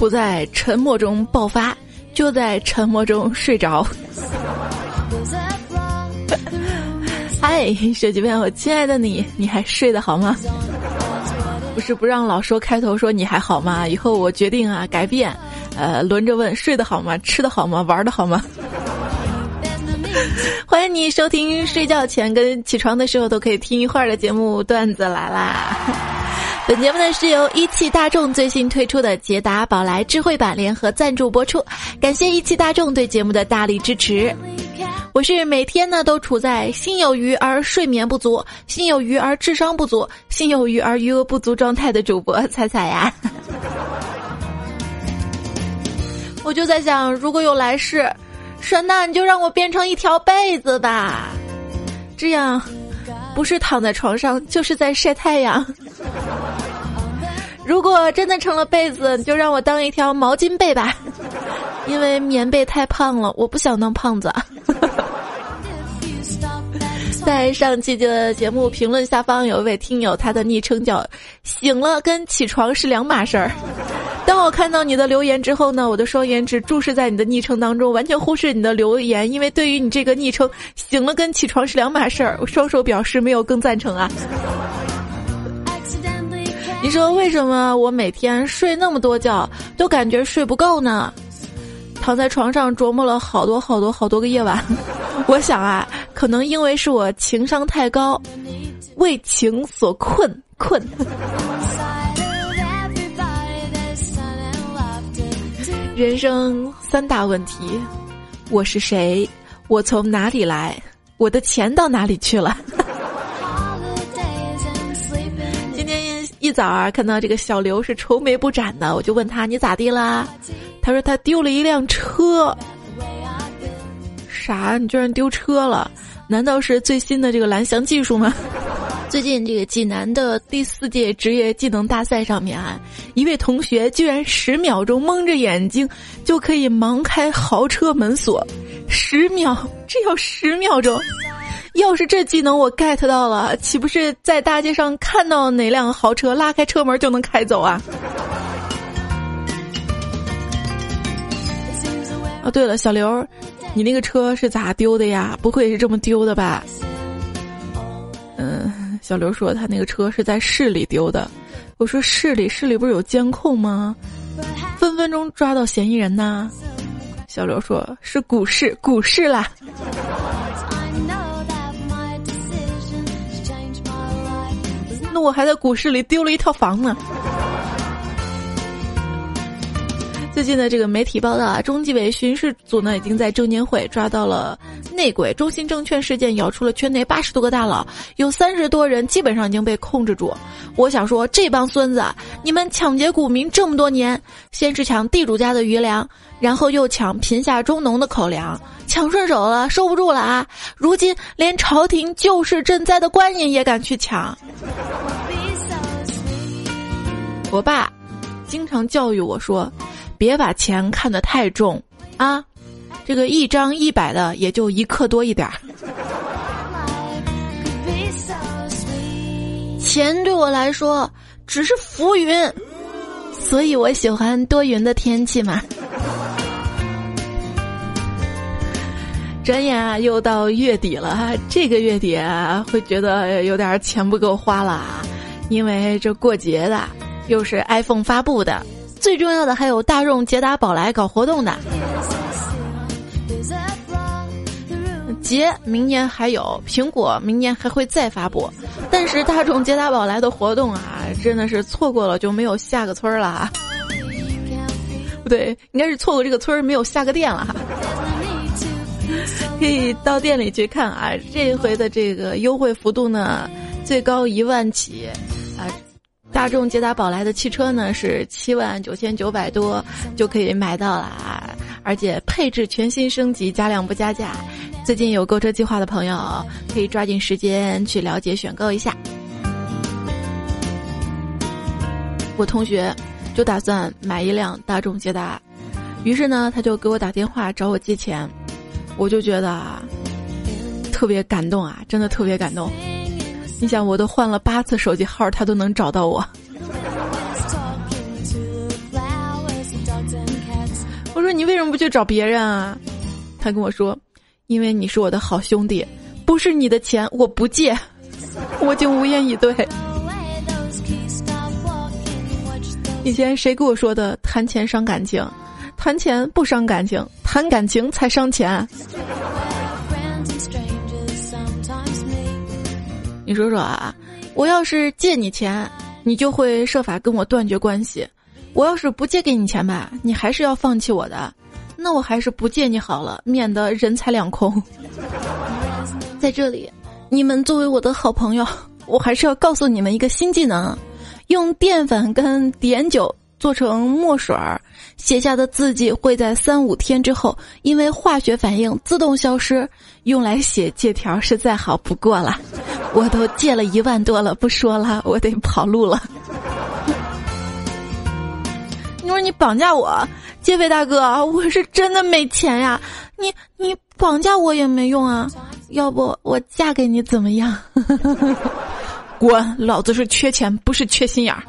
不在沉默中爆发，就在沉默中睡着。嗨，手机边我亲爱的你，你还睡得好吗？不是不让老说开头说你还好吗？以后我决定啊改变，呃，轮着问睡得好吗？吃得好吗？玩的好吗？欢迎你收听睡觉前跟起床的时候都可以听一会儿的节目，段子来啦！本节目呢是由一汽大众最新推出的捷达宝来智慧版联合赞助播出，感谢一汽大众对节目的大力支持。我是每天呢都处在心有余而睡眠不足、心有余而智商不足、心有余而余额不足状态的主播彩彩呀。我就在想，如果有来世，神呐，你就让我变成一条被子吧，这样不是躺在床上，就是在晒太阳。如果真的成了被子，你就让我当一条毛巾被吧，因为棉被太胖了，我不想当胖子。在上期的节目评论下方有一位听友，他的昵称叫“醒了跟起床是两码事儿”。看到你的留言之后呢，我的双眼只注视在你的昵称当中，完全忽视你的留言，因为对于你这个昵称“醒了跟起床是两码事儿”，我双手表示没有更赞成啊。你说为什么我每天睡那么多觉都感觉睡不够呢？躺在床上琢磨了好多好多好多个夜晚，我想啊，可能因为是我情商太高，为情所困困。人生三大问题：我是谁？我从哪里来？我的钱到哪里去了？今天一早啊，看到这个小刘是愁眉不展的，我就问他你咋地啦？他说他丢了一辆车。啥？你居然丢车了？难道是最新的这个蓝翔技术吗？最近这个济南的第四届职业技能大赛上面啊，一位同学居然十秒钟蒙着眼睛就可以盲开豪车门锁，十秒，这要十秒钟。要是这技能我 get 到了，岂不是在大街上看到哪辆豪车拉开车门就能开走啊？啊，对了，小刘，你那个车是咋丢的呀？不会是这么丢的吧？嗯。小刘说他那个车是在市里丢的，我说市里市里不是有监控吗？分分钟抓到嫌疑人呐。小刘说是股市股市啦。那我还在股市里丢了一套房呢。最近的这个媒体报道啊，中纪委巡视组呢已经在证监会抓到了内鬼，中信证券事件咬出了圈内八十多个大佬，有三十多人基本上已经被控制住。我想说，这帮孙子，你们抢劫股民这么多年，先是抢地主家的余粮，然后又抢贫下中农的口粮，抢顺手了，收不住了啊！如今连朝廷救市赈灾的官银也敢去抢。我爸经常教育我说。别把钱看得太重啊，这个一张一百的也就一克多一点儿。钱对我来说只是浮云，所以我喜欢多云的天气嘛。转眼啊，又到月底了，这个月底，会觉得有点钱不够花了啊，因为这过节的，又是 iPhone 发布的。最重要的还有大众捷达宝来搞活动的，捷明年还有，苹果明年还会再发布，但是大众捷达宝来的活动啊，真的是错过了就没有下个村儿了，不对，应该是错过这个村儿没有下个店了哈，可以到店里去看啊，这一回的这个优惠幅度呢，最高一万起啊。大众捷达宝来的汽车呢是七万九千九百多就可以买到了啊，而且配置全新升级，加量不加价。最近有购车计划的朋友可以抓紧时间去了解选购一下。我同学就打算买一辆大众捷达，于是呢他就给我打电话找我借钱，我就觉得啊特别感动啊，真的特别感动。你想，我都换了八次手机号，他都能找到我。我说你为什么不去找别人啊？他跟我说，因为你是我的好兄弟，不是你的钱我不借。我竟无言以对。以前谁跟我说的谈钱伤感情？谈钱不伤感情，谈感情才伤钱。你说说啊，我要是借你钱，你就会设法跟我断绝关系；我要是不借给你钱吧，你还是要放弃我的。那我还是不借你好了，免得人财两空。在这里，你们作为我的好朋友，我还是要告诉你们一个新技能：用淀粉跟碘酒。做成墨水儿，写下的字迹会在三五天之后因为化学反应自动消失，用来写借条是再好不过了。我都借了一万多了，不说了，我得跑路了。你说你绑架我，劫匪大哥，我是真的没钱呀！你你绑架我也没用啊，要不我嫁给你怎么样？滚！老子是缺钱，不是缺心眼儿。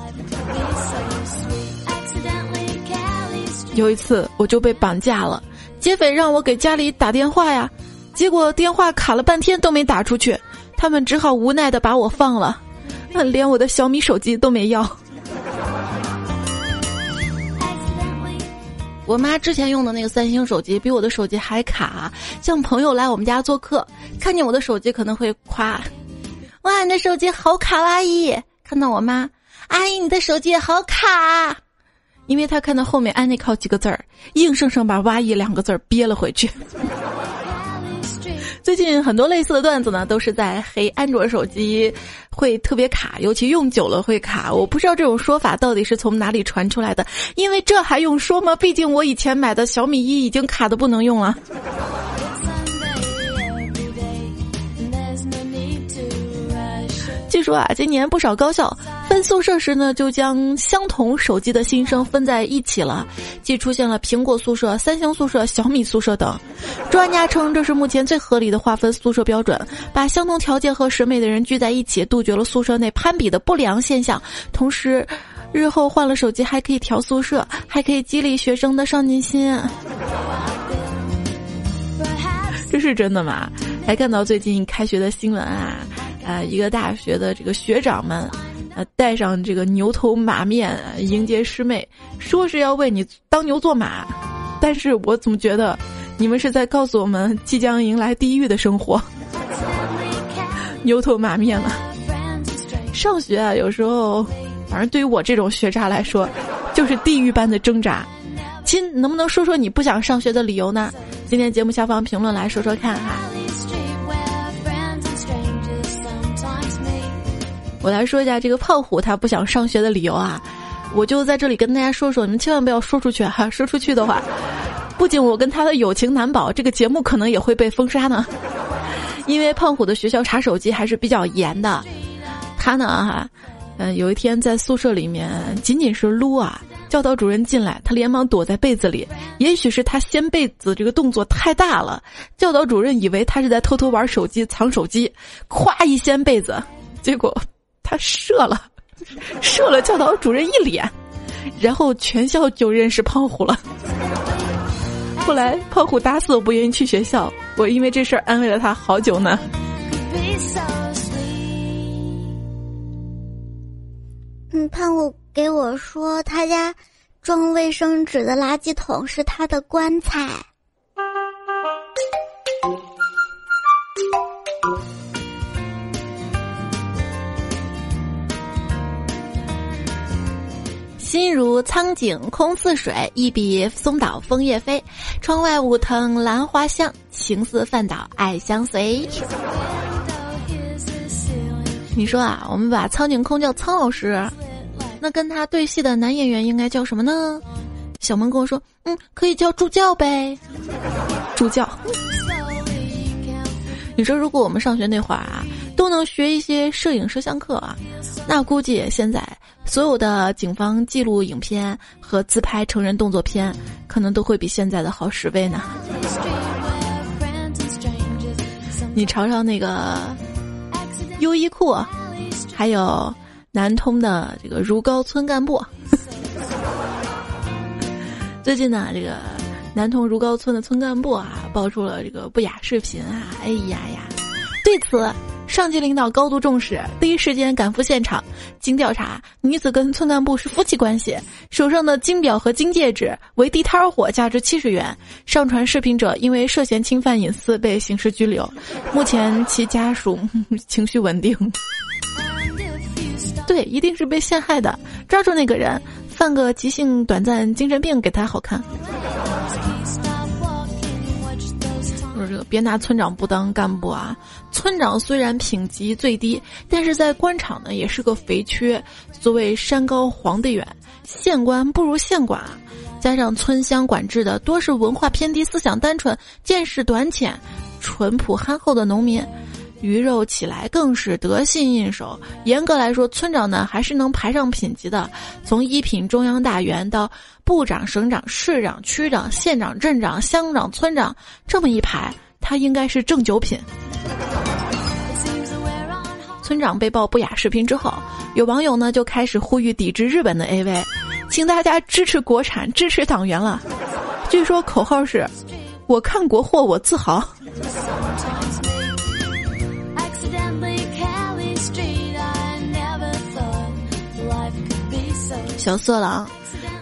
有一次我就被绑架了，劫匪让我给家里打电话呀，结果电话卡了半天都没打出去，他们只好无奈的把我放了，连我的小米手机都没要。我妈之前用的那个三星手机比我的手机还卡，像朋友来我们家做客，看见我的手机可能会夸：“哇，你的手机好卡哇伊！”看到我妈：“阿姨，你的手机好卡。”因为他看到后面“安内靠”几个字儿，硬生生把“哇一”两个字儿憋了回去。最近很多类似的段子呢，都是在黑安卓手机会特别卡，尤其用久了会卡。我不知道这种说法到底是从哪里传出来的，因为这还用说吗？毕竟我以前买的小米一已经卡的不能用了。据说啊，今年不少高校分宿舍时呢，就将相同手机的新生分在一起了，既出现了苹果宿舍、三星宿舍、小米宿舍等。专家称，这是目前最合理的划分宿舍标准，把相同条件和审美的人聚在一起，杜绝了宿舍内攀比的不良现象。同时，日后换了手机还可以调宿舍，还可以激励学生的上进心。这是真的吗？还看到最近开学的新闻啊？呃，一个大学的这个学长们，呃，带上这个牛头马面迎接师妹，说是要为你当牛做马，但是我怎么觉得，你们是在告诉我们即将迎来地狱的生活？牛头马面了。上学啊，有时候，反正对于我这种学渣来说，就是地狱般的挣扎。亲，能不能说说你不想上学的理由呢？今天节目下方评论来说说看哈。我来说一下这个胖虎他不想上学的理由啊，我就在这里跟大家说说，你们千万不要说出去哈，说出去的话，不仅我跟他的友情难保，这个节目可能也会被封杀呢。因为胖虎的学校查手机还是比较严的，他呢哈，嗯，有一天在宿舍里面仅仅是撸啊，教导主任进来，他连忙躲在被子里，也许是他掀被子这个动作太大了，教导主任以为他是在偷偷玩手机藏手机，咵一掀被子，结果。他射了，射了教导主任一脸，然后全校就认识胖虎了。后来胖虎打死我不愿意去学校，我因为这事儿安慰了他好久呢。嗯，胖虎给我说，他家装卫生纸的垃圾桶是他的棺材。心如苍井空似水，一笔松岛枫叶飞。窗外舞藤兰花香，情似饭岛爱相随。你说啊，我们把苍井空叫苍老师，那跟他对戏的男演员应该叫什么呢？小萌跟我说，嗯，可以叫助教呗。助教。你说，如果我们上学那会儿啊，都能学一些摄影摄像课啊，那估计现在。所有的警方记录影片和自拍成人动作片，可能都会比现在的好十倍呢。你尝尝那个优衣库，还有南通的这个如皋村干部。最近呢，这个南通如皋村的村干部啊，爆出了这个不雅视频啊，哎呀呀！对此，上级领导高度重视，第一时间赶赴现场。经调查，女子跟村干部是夫妻关系，手上的金表和金戒指为地摊货，价值七十元。上传视频者因为涉嫌侵犯隐私被刑事拘留，目前其家属 情绪稳定。对，一定是被陷害的，抓住那个人，犯个急性短暂精神病给他好看。说这个别拿村长不当干部啊！村长虽然品级最低，但是在官场呢也是个肥缺。所谓山高皇帝远，县官不如县管。加上村乡管制的多是文化偏低、思想单纯、见识短浅、淳朴憨厚的农民。鱼肉起来更是得心应手。严格来说，村长呢还是能排上品级的。从一品中央大员到部长、省长、市长、区长、县长、镇长、乡长、村长，这么一排，他应该是正九品。村长被曝不雅视频之后，有网友呢就开始呼吁抵制日本的 AV，请大家支持国产，支持党员了。据说口号是：“我看国货，我自豪。”小色狼，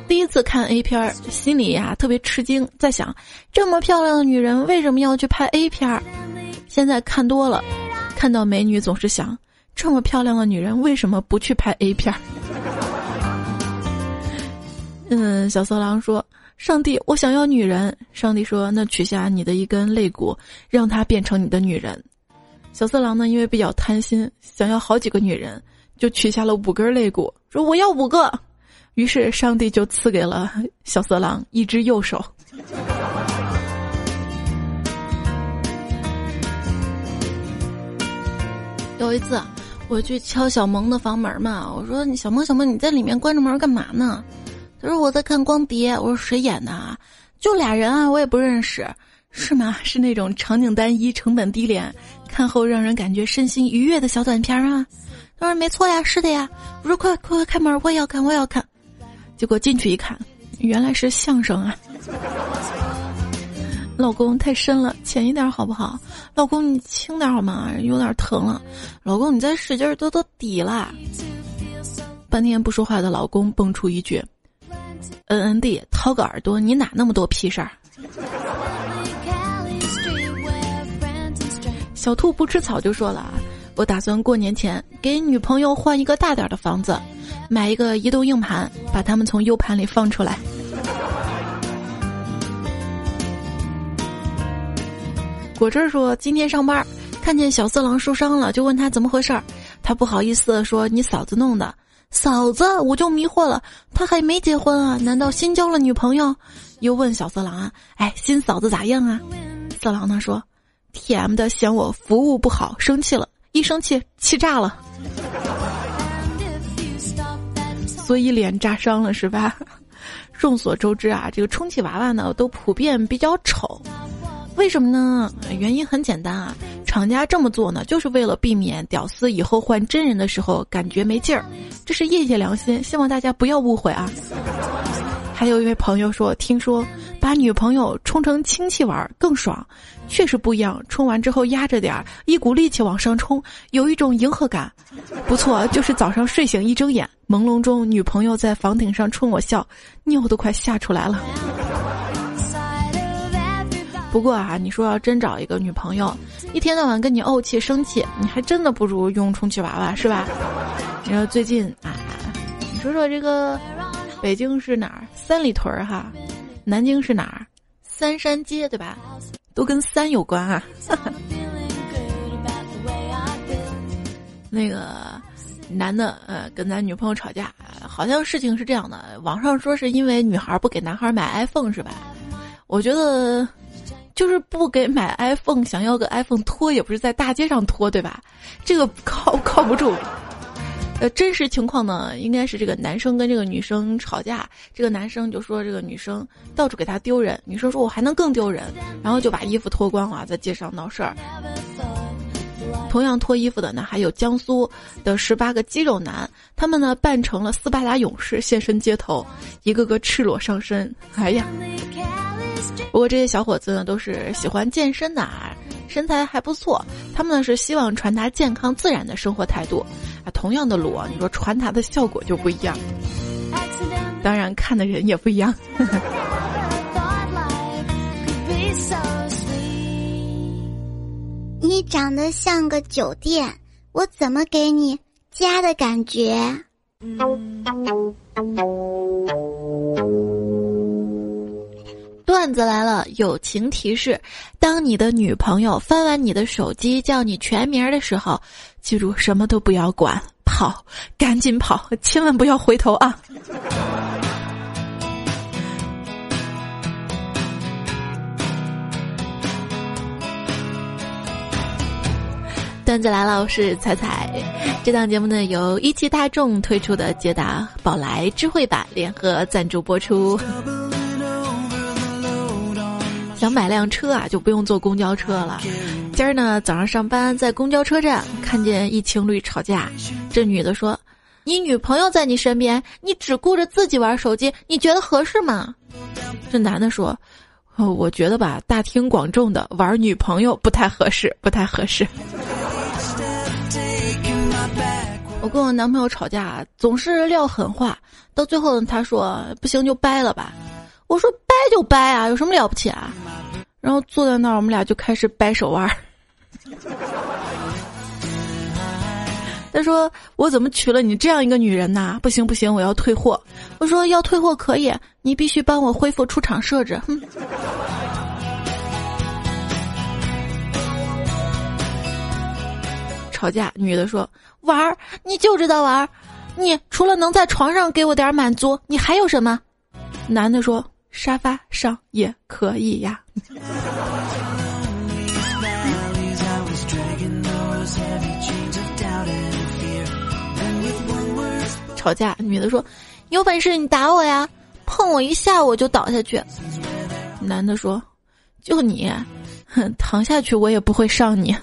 第一次看 A 片儿，心里呀特别吃惊，在想这么漂亮的女人为什么要去拍 A 片儿？现在看多了，看到美女总是想，这么漂亮的女人为什么不去拍 A 片儿？嗯，小色狼说：“上帝，我想要女人。”上帝说：“那取下你的一根肋骨，让她变成你的女人。”小色狼呢，因为比较贪心，想要好几个女人，就取下了五根肋骨，说：“我要五个。”于是，上帝就赐给了小色狼一只右手。有一次，我去敲小萌的房门嘛，我说：“你小萌，小萌，你在里面关着门干嘛呢？”他说：“我在看光碟。”我说：“谁演的啊？”就俩人啊，我也不认识，是吗？是那种场景单一、成本低廉、看后让人感觉身心愉悦的小短片啊？他说：“没错呀，是的呀。”我说：“快快快开门，我也要看，我也要看。”结果进去一看，原来是相声啊！老公太深了，浅一点好不好？老公你轻点好吗？有点疼了。老公你再使劲都都底了。半天不说话的老公蹦出一句：“N N D，掏个耳朵，你哪那么多屁事儿？”小兔不吃草就说了：“我打算过年前给女朋友换一个大点的房子。”买一个移动硬盘，把它们从 U 盘里放出来。果汁说：“今天上班，看见小色狼受伤了，就问他怎么回事儿。他不好意思的说：‘你嫂子弄的。’嫂子，我就迷惑了，他还没结婚啊？难道新交了女朋友？又问小色狼啊：‘哎，新嫂子咋样啊？’色狼呢说：‘T M 的嫌我服务不好，生气了，一生气气炸了。’”所以脸炸伤了是吧？众所周知啊，这个充气娃娃呢都普遍比较丑，为什么呢？原因很简单啊，厂家这么做呢，就是为了避免屌丝以后换真人的时候感觉没劲儿，这是业界良心，希望大家不要误会啊。还有一位朋友说，听说把女朋友充成氢气玩更爽，确实不一样。冲完之后压着点儿，一股力气往上冲，有一种迎合感，不错。就是早上睡醒一睁眼。朦胧中，女朋友在房顶上冲我笑，尿都快吓出来了。不过啊，你说要真找一个女朋友，一天到晚跟你怄气生气，你还真的不如用充气娃娃，是吧？你说最近啊，你说说这个北京是哪儿？三里屯儿哈，南京是哪儿？三山街对吧？都跟三有关啊。那个。男的呃跟咱女朋友吵架，好像事情是这样的，网上说是因为女孩不给男孩买 iPhone 是吧？我觉得就是不给买 iPhone，想要个 iPhone 拖也不是在大街上拖对吧？这个靠靠不住。呃，真实情况呢，应该是这个男生跟这个女生吵架，这个男生就说这个女生到处给他丢人，女生说我还能更丢人，然后就把衣服脱光了在街上闹事儿。同样脱衣服的呢，还有江苏的十八个肌肉男，他们呢扮成了斯巴达勇士现身街头，一个个赤裸上身。哎呀，不过这些小伙子呢都是喜欢健身的，啊，身材还不错。他们呢是希望传达健康自然的生活态度。啊，同样的裸，你说传达的效果就不一样。当然，看的人也不一样。你长得像个酒店，我怎么给你家的感觉？段子来了，友情提示：当你的女朋友翻完你的手机叫你全名的时候，记住什么都不要管，跑，赶紧跑，千万不要回头啊！段子来了，我是彩彩。这档节目呢，由一汽大众推出的捷达宝来智慧版联合赞助播出。想买辆车啊，就不用坐公交车了。今儿呢，早上上班在公交车站看见一情侣吵架，这女的说：“你女朋友在你身边，你只顾着自己玩手机，你觉得合适吗？”这男的说：“我觉得吧，大庭广众的玩女朋友不太合适，不太合适。”我跟我男朋友吵架，总是撂狠话，到最后他说不行就掰了吧。我说掰就掰啊，有什么了不起啊？然后坐在那儿，我们俩就开始掰手腕。他说我怎么娶了你这样一个女人呐？不行不行，我要退货。我说要退货可以，你必须帮我恢复出厂设置。哼。吵架，女的说：“玩儿，你就知道玩儿，你除了能在床上给我点满足，你还有什么？”男的说：“沙发上也可以呀。”吵架，女的说：“有本事你打我呀，碰我一下我就倒下去。”男的说：“就你，哼，躺下去我也不会上你。”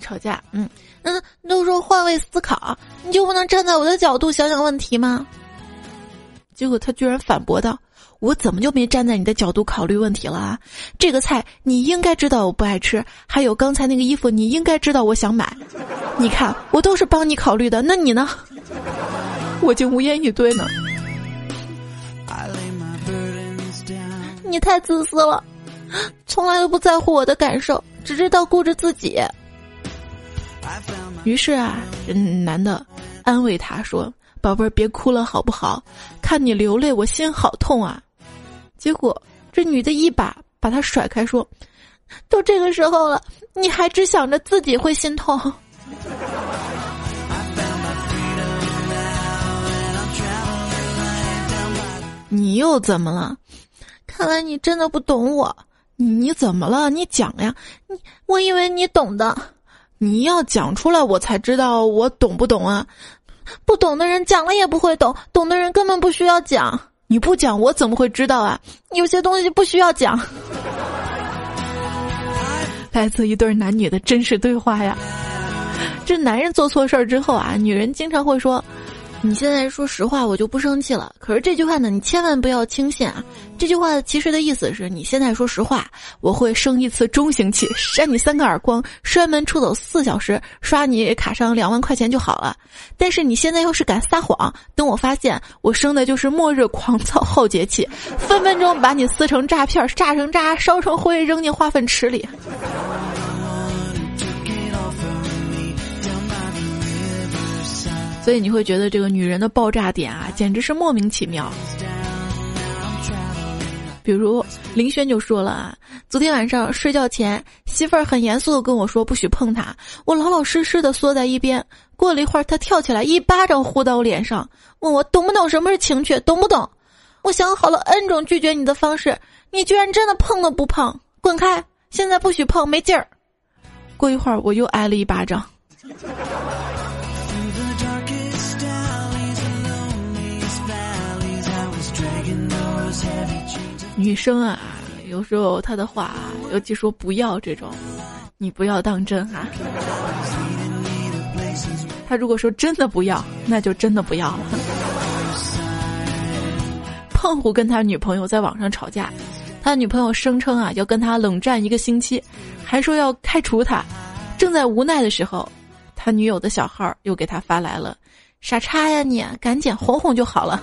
吵架，嗯，那都说换位思考，你就不能站在我的角度想想问题吗？结果他居然反驳道：“我怎么就没站在你的角度考虑问题了啊？这个菜你应该知道我不爱吃，还有刚才那个衣服你应该知道我想买。你看我都是帮你考虑的，那你呢？我竟无言以对呢。你太自私了，从来都不在乎我的感受，只知道顾着自己。”于是啊，男的安慰她说：“宝贝儿，别哭了，好不好？看你流泪，我心好痛啊。”结果这女的一把把他甩开，说：“都这个时候了，你还只想着自己会心痛。” 你又怎么了？看来你真的不懂我。你怎么了？你讲呀！你我以为你懂的。你要讲出来，我才知道我懂不懂啊！不懂的人讲了也不会懂，懂的人根本不需要讲。你不讲，我怎么会知道啊？有些东西不需要讲。来自一对男女的真实对话呀！这男人做错事儿之后啊，女人经常会说。你现在说实话，我就不生气了。可是这句话呢，你千万不要轻信啊！这句话其实的意思是你现在说实话，我会生一次中型气，扇你三个耳光，摔门出走四小时，刷你卡上两万块钱就好了。但是你现在要是敢撒谎，等我发现，我生的就是末日狂躁好节气，分分钟把你撕成炸片，炸成渣，烧成灰，扔进化粪池里。所以你会觉得这个女人的爆炸点啊，简直是莫名其妙。比如林轩就说了啊，昨天晚上睡觉前，媳妇儿很严肃的跟我说不许碰她，我老老实实的缩在一边。过了一会儿，她跳起来一巴掌呼到我脸上，问我懂不懂什么是情趣，懂不懂？我想好了 N 种拒绝你的方式，你居然真的碰都不碰，滚开！现在不许碰，没劲儿。过一会儿我又挨了一巴掌。女生啊，有时候他的话，尤其说不要这种，你不要当真啊。他如果说真的不要，那就真的不要了。胖虎跟他女朋友在网上吵架，他女朋友声称啊要跟他冷战一个星期，还说要开除他。正在无奈的时候，他女友的小号又给他发来了：“傻叉呀你，赶紧哄哄就好了。”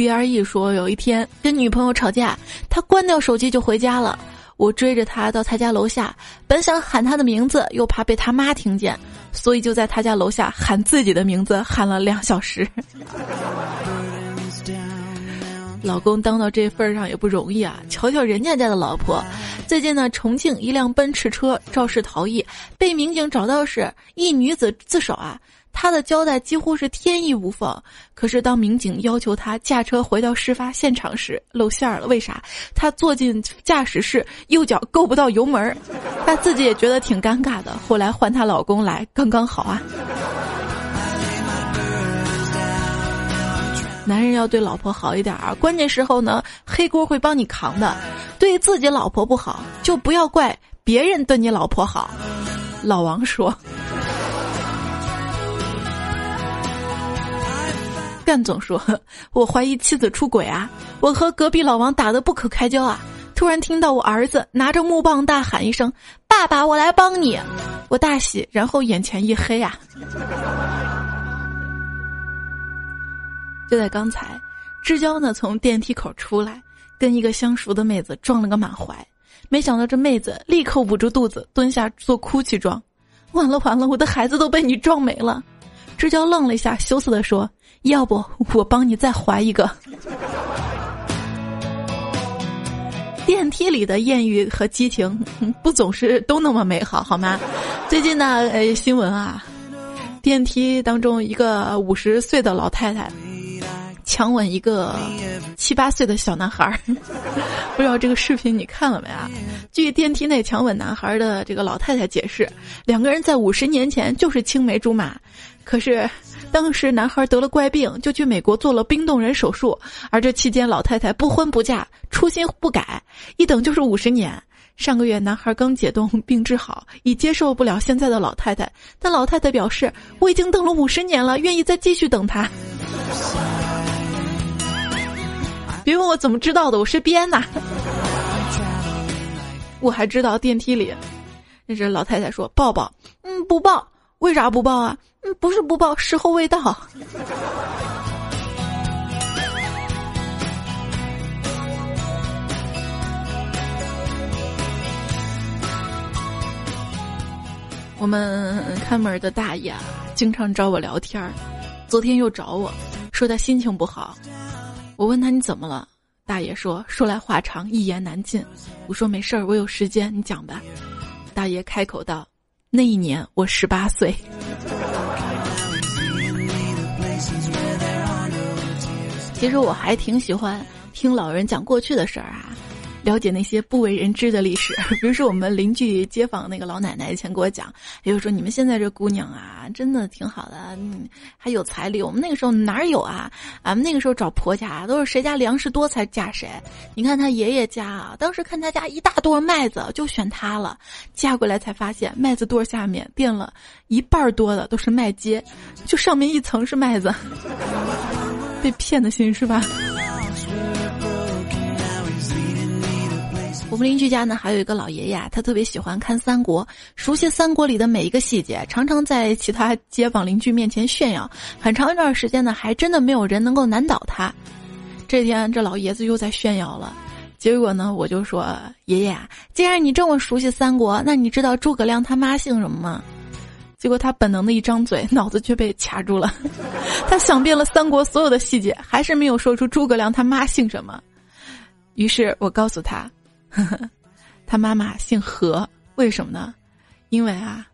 B R E 说，有一天跟女朋友吵架，他关掉手机就回家了。我追着他到他家楼下，本想喊他的名字，又怕被他妈听见，所以就在他家楼下喊自己的名字，喊了两小时。老公当到这份上也不容易啊！瞧瞧人家家的老婆，最近呢，重庆一辆奔驰车肇事逃逸，被民警找到时，一女子自首啊。他的交代几乎是天衣无缝，可是当民警要求他驾车回到事发现场时，露馅儿了。为啥？他坐进驾驶室，右脚够不到油门儿，他自己也觉得挺尴尬的。后来换她老公来，刚刚好啊。男人要对老婆好一点啊，关键时候呢，黑锅会帮你扛的。对自己老婆不好，就不要怪别人对你老婆好。老王说。干总说：“ 我怀疑妻子出轨啊！我和隔壁老王打得不可开交啊！突然听到我儿子拿着木棒大喊一声：‘爸爸，我来帮你！’我大喜，然后眼前一黑啊！就在刚才，知交呢从电梯口出来，跟一个相熟的妹子撞了个满怀，没想到这妹子立刻捂住肚子蹲下做哭泣状，完了完了，我的孩子都被你撞没了！知交愣了一下，羞涩的说。”要不我帮你再怀一个。电梯里的艳遇和激情 不总是都那么美好，好吗？最近呢，呃，新闻啊，电梯当中一个五十岁的老太太强吻一个七八岁的小男孩儿，不知道这个视频你看了没啊？据电梯内强吻男孩的这个老太太解释，两个人在五十年前就是青梅竹马，可是。当时男孩得了怪病，就去美国做了冰冻人手术，而这期间老太太不婚不嫁，初心不改，一等就是五十年。上个月男孩刚解冻病治好，已接受不了现在的老太太，但老太太表示我已经等了五十年了，愿意再继续等他。别问我怎么知道的，我是编的。我还知道电梯里，那是老太太说抱抱，嗯，不抱。为啥不报啊？嗯，不是不报，时候未到。我们看门的大爷经常找我聊天儿，昨天又找我说他心情不好。我问他你怎么了？大爷说说来话长，一言难尽。我说没事儿，我有时间，你讲吧。大爷开口道。那一年我十八岁。其实我还挺喜欢听老人讲过去的事儿啊。了解那些不为人知的历史，比如说我们邻居街坊那个老奶奶以前给我讲，也就说你们现在这姑娘啊，真的挺好的，还有彩礼。我们那个时候哪有啊？俺们那个时候找婆家都是谁家粮食多才嫁谁。你看他爷爷家啊，当时看他家一大垛麦子，就选他了。嫁过来才发现，麦子垛下面垫了一半多的都是麦秸，就上面一层是麦子，被骗的心是吧？我们邻居家呢，还有一个老爷爷，他特别喜欢看三国，熟悉三国里的每一个细节，常常在其他街坊邻居面前炫耀。很长一段时间呢，还真的没有人能够难倒他。这天，这老爷子又在炫耀了。结果呢，我就说：“爷爷，既然你这么熟悉三国，那你知道诸葛亮他妈姓什么吗？”结果他本能的一张嘴，脑子却被卡住了。他想遍了三国所有的细节，还是没有说出诸葛亮他妈姓什么。于是我告诉他。呵呵，他妈妈姓何，为什么呢？因为啊，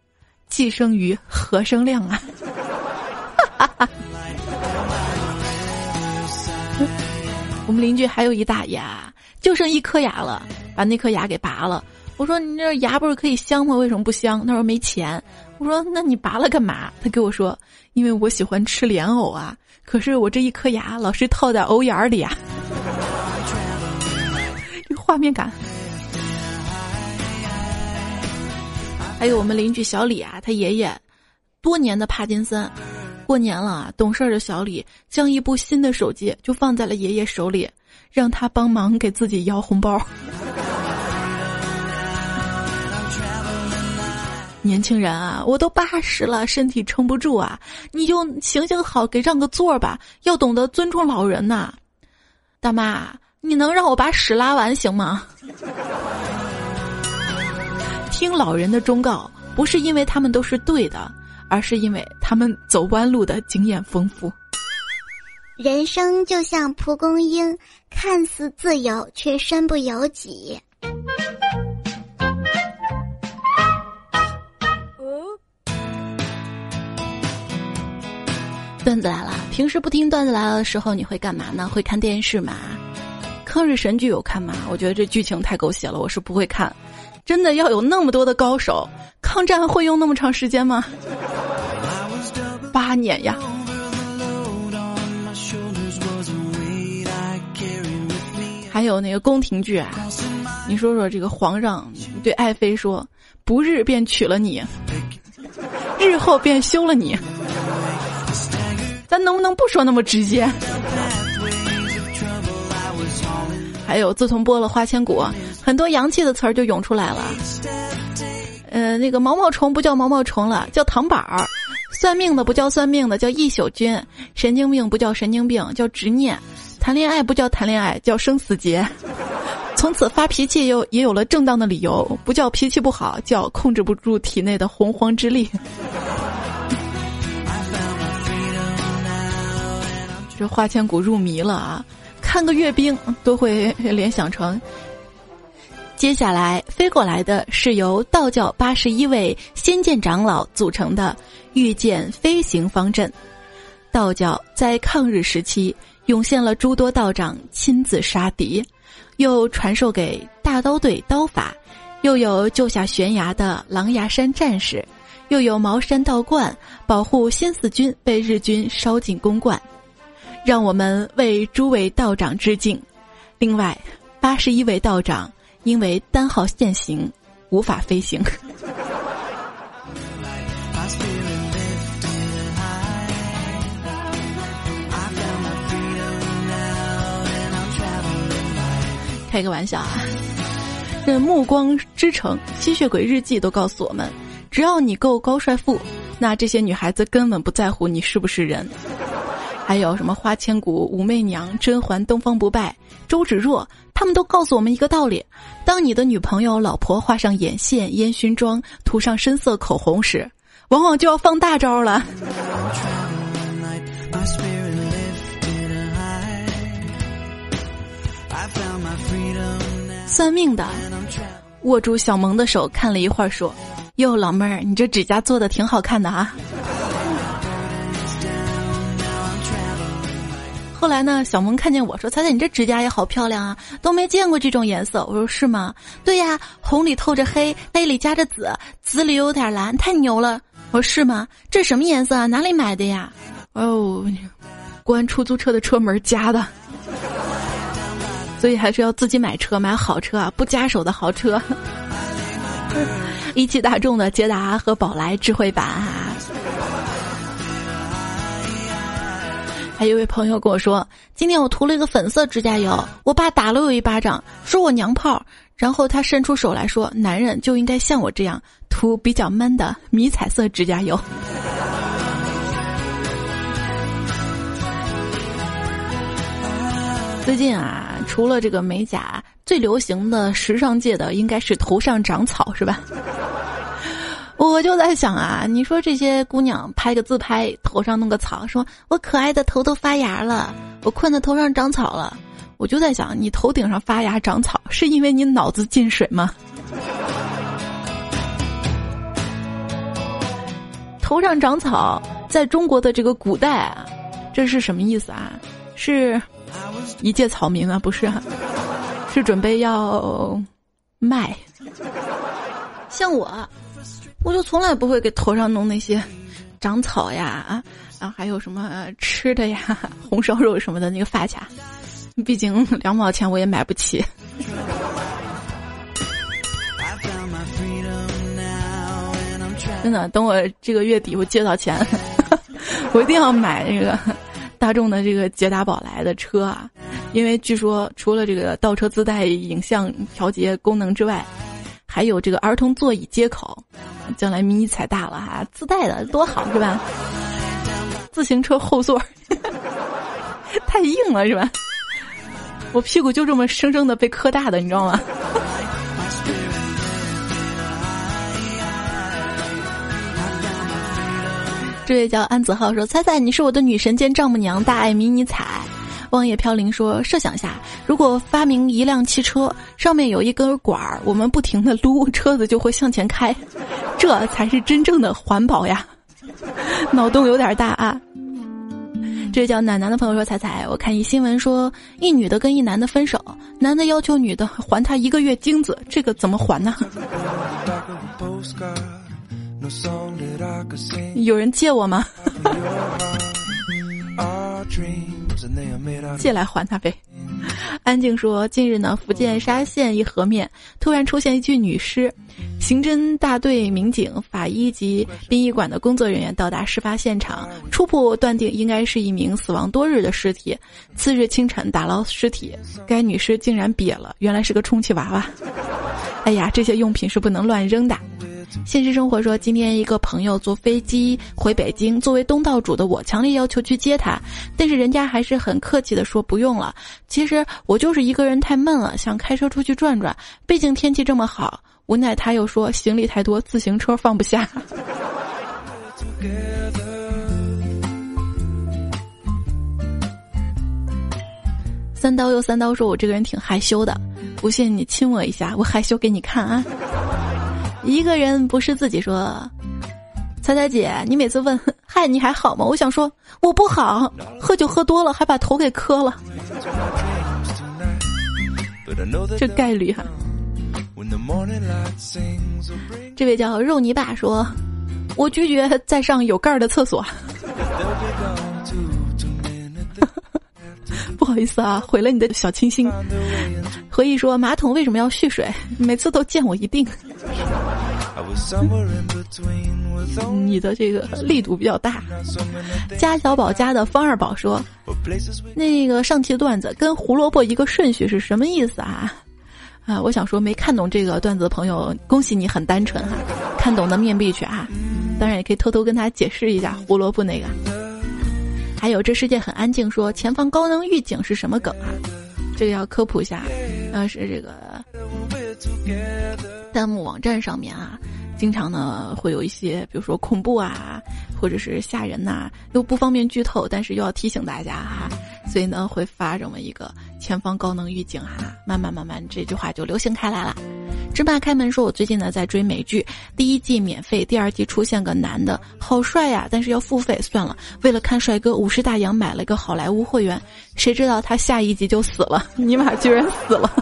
寄生于何生亮啊。我们邻居还有一大牙，就剩一颗牙了，把那颗牙给拔了。我说你这牙不是可以镶吗？为什么不镶？他说没钱。我说那你拔了干嘛？他给我说，因为我喜欢吃莲藕啊。可是我这一颗牙老是套在藕眼里啊，这画面感。还有我们邻居小李啊，他爷爷多年的帕金森，过年了啊，懂事的小李将一部新的手机就放在了爷爷手里，让他帮忙给自己摇红包。年轻人啊，我都八十了，身体撑不住啊，你就行行好，给让个座吧，要懂得尊重老人呐。大妈，你能让我把屎拉完行吗？听老人的忠告，不是因为他们都是对的，而是因为他们走弯路的经验丰富。人生就像蒲公英，看似自由，却身不由己。段子来了，平时不听段子来了的时候，你会干嘛呢？会看电视吗？抗日神剧有看吗？我觉得这剧情太狗血了，我是不会看。真的要有那么多的高手，抗战会用那么长时间吗？八年呀！还有那个宫廷剧啊，你说说这个皇上对爱妃说：“不日便娶了你，日后便休了你。”咱能不能不说那么直接？还有，自从播了《花千骨》，很多洋气的词儿就涌出来了。呃，那个毛毛虫不叫毛毛虫了，叫糖板儿；算命的不叫算命的，叫一宿君；神经病不叫神经病，叫执念；谈恋爱不叫谈恋爱，叫生死劫。从此发脾气又也有了正当的理由，不叫脾气不好，叫控制不住体内的洪荒之力。这花千骨入迷了啊！看个阅兵都会 联想成。接下来飞过来的是由道教八十一位仙剑长老组成的御剑飞行方阵。道教在抗日时期涌现了诸多道长亲自杀敌，又传授给大刀队刀法，又有救下悬崖的狼牙山战士，又有茅山道观保护新四军被日军烧进公馆。让我们为诸位道长致敬。另外，八十一位道长因为单号限行，无法飞行。开个玩笑啊！这《暮光之城》《吸血鬼日记》都告诉我们，只要你够高帅富，那这些女孩子根本不在乎你是不是人。还有什么花千骨、武媚娘、甄嬛、东方不败、周芷若，他们都告诉我们一个道理：当你的女朋友、老婆画上眼线、烟熏妆、涂上深色口红时，往往就要放大招了。算命的握住小萌的手看了一会儿，说：“哟，老妹儿，你这指甲做的挺好看的啊。”后来呢？小萌看见我说：“彩彩，你这指甲也好漂亮啊，都没见过这种颜色。”我说：“是吗？”对呀，红里透着黑，黑里夹着紫，紫里有点蓝，太牛了。我说：“是吗？这什么颜色啊？哪里买的呀？”哦，关出租车的车门夹的，所以还是要自己买车，买好车啊，不夹手的豪车。一汽大众的捷达和宝来智慧版啊。还有一位朋友跟我说，今天我涂了一个粉色指甲油，我爸打了我一巴掌，说我娘炮。然后他伸出手来说，男人就应该像我这样涂比较闷的迷彩色指甲油。最近啊，除了这个美甲，最流行的时尚界的应该是头上长草，是吧？我就在想啊，你说这些姑娘拍个自拍，头上弄个草，说我可爱的头都发芽了，我困的头上长草了。我就在想，你头顶上发芽长草，是因为你脑子进水吗？头上长草，在中国的这个古代啊，这是什么意思啊？是一介草民啊？不是，是准备要卖。像我。我就从来不会给头上弄那些长草呀啊，然后还有什么吃的呀，红烧肉什么的那个发卡，毕竟两毛钱我也买不起。真的，等我这个月底我借到钱，我一定要买这个大众的这个捷达宝来的车啊！因为据说除了这个倒车自带影像调节功能之外，还有这个儿童座椅接口，将来迷你彩大了哈，自带的多好是吧？自行车后座 太硬了是吧？我屁股就这么生生的被磕大的，你知道吗？这位叫安子浩说：“猜猜你是我的女神兼丈母娘，大爱迷你彩。”望叶飘零说：“设想下，如果发明一辆汽车，上面有一根管儿，我们不停的撸，车子就会向前开，这才是真正的环保呀！” 脑洞有点大啊。这叫奶奶的朋友说：“彩彩，我看一新闻说，一女的跟一男的分手，男的要求女的还他一个月精子，这个怎么还呢？” 有人借我吗？借来还他呗。安静说：近日呢，福建沙县一河面突然出现一具女尸，刑侦大队民警、法医及殡仪馆的工作人员到达事发现场，初步断定应该是一名死亡多日的尸体。次日清晨打捞尸体，该女尸竟然瘪了，原来是个充气娃娃。哎呀，这些用品是不能乱扔的。现实生活说，今天一个朋友坐飞机回北京，作为东道主的我强烈要求去接他，但是人家还是很客气的说不用了。其实我就是一个人太闷了，想开车出去转转，毕竟天气这么好。无奈他又说行李太多，自行车放不下。三刀又三刀说，我这个人挺害羞的，不信你亲我一下，我害羞给你看啊。一个人不是自己说，彩彩姐，你每次问嗨你还好吗？我想说我不好，喝酒喝多了还把头给磕了，这概率哈。这位叫肉泥爸说，我拒绝再上有盖儿的厕所。不好意思啊，毁了你的小清新。回忆说，马桶为什么要蓄水？每次都见我一定。你的这个力度比较大。家小宝家的方二宝说，那个上期的段子跟胡萝卜一个顺序是什么意思啊？啊，我想说没看懂这个段子的朋友，恭喜你很单纯哈，看懂的面壁去啊。当然也可以偷偷跟他解释一下胡萝卜那个。还有这世界很安静，说前方高能预警是什么梗啊？这个要科普一下，啊是这个弹幕网站上面啊，经常呢会有一些，比如说恐怖啊，或者是吓人呐，又不方便剧透，但是又要提醒大家哈，所以呢会发这么一个前方高能预警哈，慢慢慢慢这句话就流行开来了。芝麻开门说：“我最近呢在追美剧，第一季免费，第二季出现个男的，好帅呀！但是要付费，算了。为了看帅哥，五十大洋买了一个好莱坞会员，谁知道他下一集就死了，尼玛居然死了！”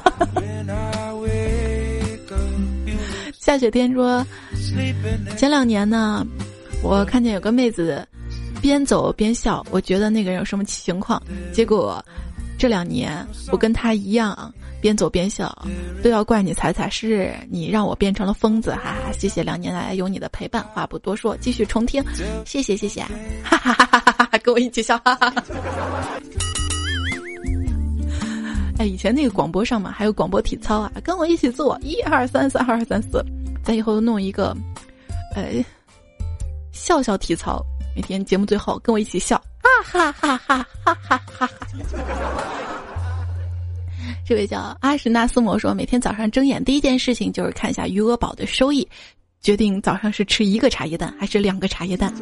下雪天说：“前两年呢，我看见有个妹子边走边笑，我觉得那个人有什么情况，结果这两年我跟他一样。”边走边笑，都要怪你彩彩，是你让我变成了疯子，哈哈！谢谢两年来有你的陪伴，话不多说，继续重听，谢谢谢谢，哈哈哈哈哈哈！跟我一起笑，哈哈哈。哎，以前那个广播上嘛，还有广播体操啊，跟我一起做，一二三四，二三四，咱以后弄一个，呃，笑笑体操，每天节目最后跟我一起笑，啊哈哈哈哈哈哈哈。这位叫阿什纳斯摩说，每天早上睁眼第一件事情就是看一下余额宝的收益，决定早上是吃一个茶叶蛋还是两个茶叶蛋。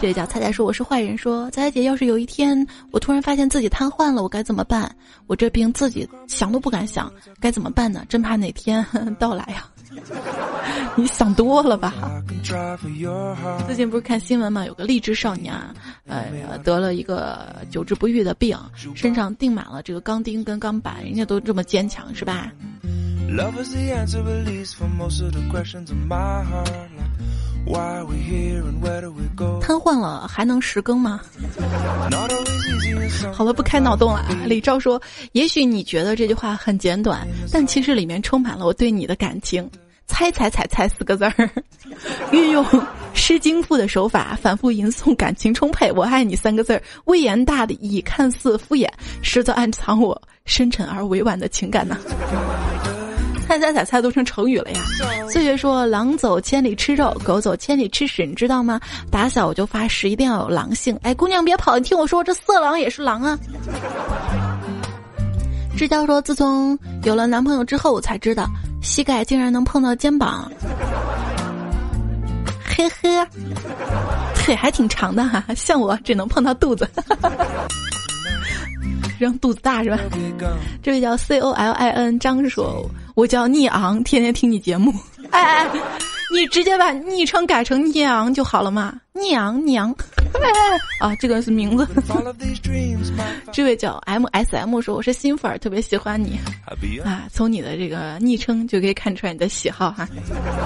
这位叫菜菜说我是坏人，说菜菜姐要是有一天我突然发现自己瘫痪了，我该怎么办？我这病自己想都不敢想，该怎么办呢？真怕哪天到来呀。你想多了吧？最近不是看新闻嘛，有个励志少年啊，呃，得了一个久治不愈的病，身上钉满了这个钢钉跟钢板，人家都这么坚强，是吧？瘫痪了还能十更吗？好了，不开脑洞了。李昭说：“也许你觉得这句话很简短，但其实里面充满了我对你的感情。”猜猜猜猜四个字儿，运用《诗经》赋的手法，反复吟诵感情充沛“我爱你”三个字儿，微言大义，看似敷衍，实则暗藏我深沉而委婉的情感呢。猜猜猜猜都成成语了呀！岁月说：“狼走千里吃肉，狗走千里吃屎，你知道吗？打小我就发誓一定要有狼性。”哎，姑娘别跑，你听我说，这色狼也是狼啊。支教说：“自从有了男朋友之后，我才知道膝盖竟然能碰到肩膀。”嘿嘿，腿还挺长的哈，像我只能碰到肚子。让肚子大是吧？这位叫 C O L I N 张说：“我叫逆昂，天天听你节目。”哎哎，你直接把昵称改成聂昂就好了嘛？聂昂娘。啊，这个是名字。这位叫 M S M 说：“我是新粉儿，特别喜欢你啊。”从你的这个昵称就可以看出来你的喜好哈。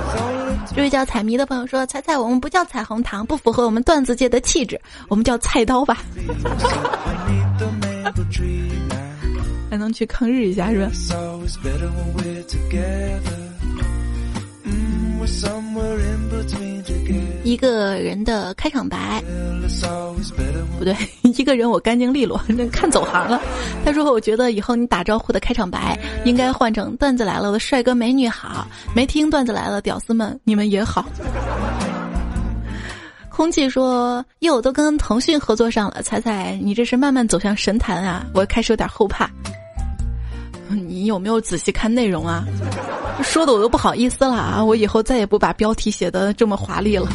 这位叫彩迷的朋友说：“彩彩，我们不叫彩虹糖，不符合我们段子界的气质，我们叫菜刀吧。”还能去抗日一下是吧？一个人的开场白，不对，一个人我干净利落，看走行了。他说：“我觉得以后你打招呼的开场白应该换成段子来了的帅哥美女好，没听段子来了屌丝们你们也好。”空气说：“哟，都跟腾讯合作上了，彩彩，你这是慢慢走向神坛啊！我开始有点后怕。你有没有仔细看内容啊？说的我都不好意思了啊！我以后再也不把标题写的这么华丽了。”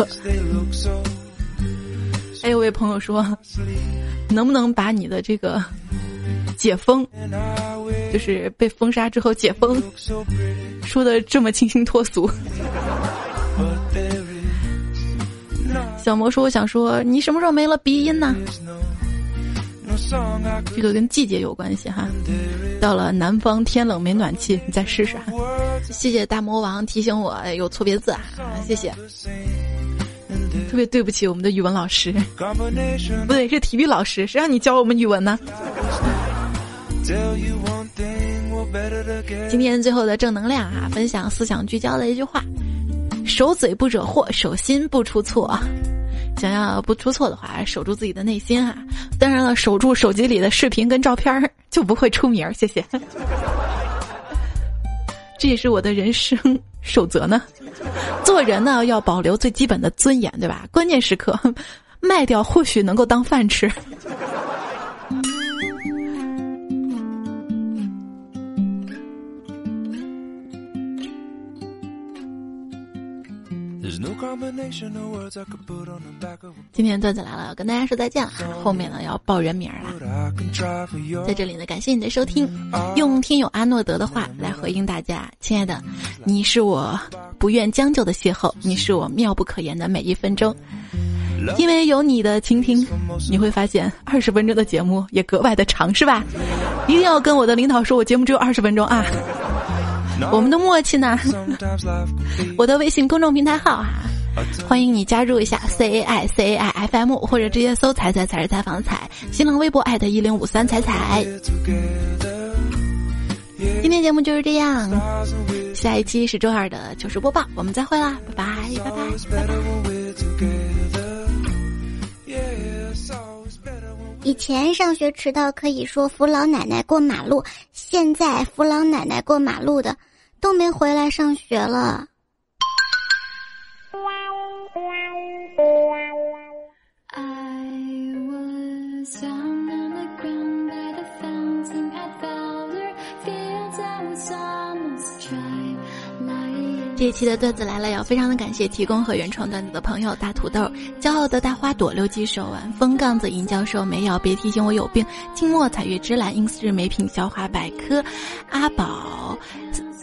还有位朋友说：“能不能把你的这个解封，就是被封杀之后解封，说的这么清新脱俗？” 小魔说：“我想说，你什么时候没了鼻音呢？这个跟季节有关系哈。到了南方天冷没暖气，你再试试。谢谢大魔王提醒我有错别字啊，谢谢。特别对不起我们的语文老师，不对，是体育老师，谁让你教我们语文呢？今天最后的正能量啊，分享思想聚焦的一句话。”手嘴不惹祸，手心不出错。想要不出错的话，守住自己的内心啊！当然了，守住手机里的视频跟照片就不会出名儿。谢谢。这也是我的人生守则呢。做人呢，要保留最基本的尊严，对吧？关键时刻 卖掉，或许能够当饭吃。今天段子来了，跟大家说再见了。后面呢要报人名了，在这里呢感谢你的收听，用听友阿诺德的话来回应大家：亲爱的，你是我不愿将就的邂逅，你是我妙不可言的每一分钟。因为有你的倾听，你会发现二十分钟的节目也格外的长，是吧？一定要跟我的领导说，我节目只有二十分钟啊。我们的默契呢？我的微信公众平台号啊，欢迎你加入一下 C A I C A I F M，或者直接搜“彩彩才是采访彩”，新浪微博艾特一零五三彩彩。今天节目就是这样，下一期是周二的糗事播报，我们再会啦，拜拜拜拜拜拜。以前上学迟到可以说扶老奶奶过马路，现在扶老奶奶过马路的都没回来上学了。这一期的段子来了，要非常的感谢提供和原创段子的朋友：大土豆、骄傲的大花朵、六级手腕、风杠子、尹教授、没有别提醒我有病、静默、彩月之蓝、英式美品、小花百科、阿宝、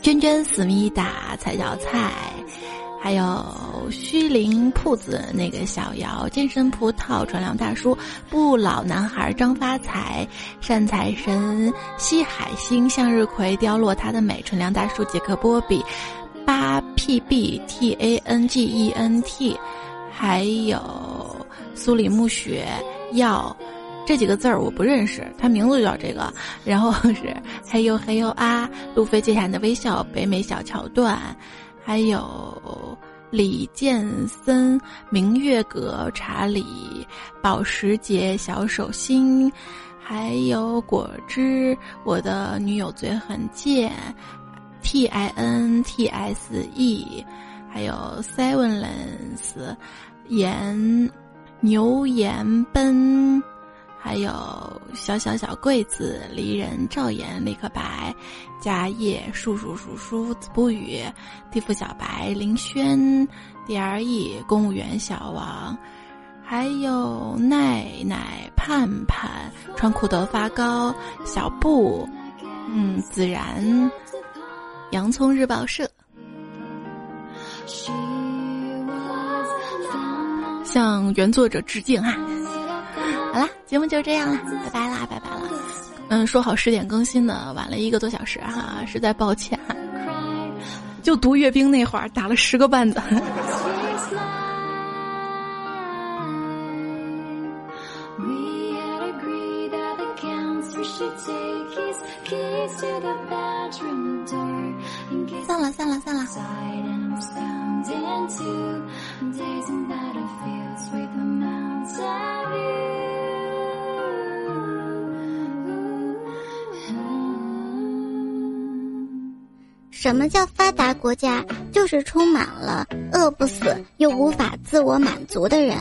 娟娟、思密达、彩小菜，还有虚灵铺子那个小姚、健身葡萄、传良大叔、不老男孩张发财、善财神、西海星、向日葵凋落它的美、纯良大叔、杰克波比。B T A N G E N T，还有苏里木雪耀。这几个字儿我不认识，他名字就叫这个。然后是还有还有啊，路飞接下的微笑，北美小桥段，还有李健森、明月阁、查理、保时捷、小手心，还有果汁，我的女友嘴很贱，T I N T S E，还有 Sevenlens，盐牛盐奔。还有小小小柜子，离人照岩立刻白，家业叔叔叔叔子不语，地府小白林轩，D R E 公务员小王，还有奈奈盼盼穿裤头发高小布，嗯，自然，洋葱日报社，向原作者致敬哈。好啦，节目就这样了，拜拜啦，拜拜了。嗯，说好十点更新的，晚了一个多小时哈，实在抱歉。就读阅兵那会儿打了十个半的。什么叫发达国家？就是充满了饿不死又无法自我满足的人。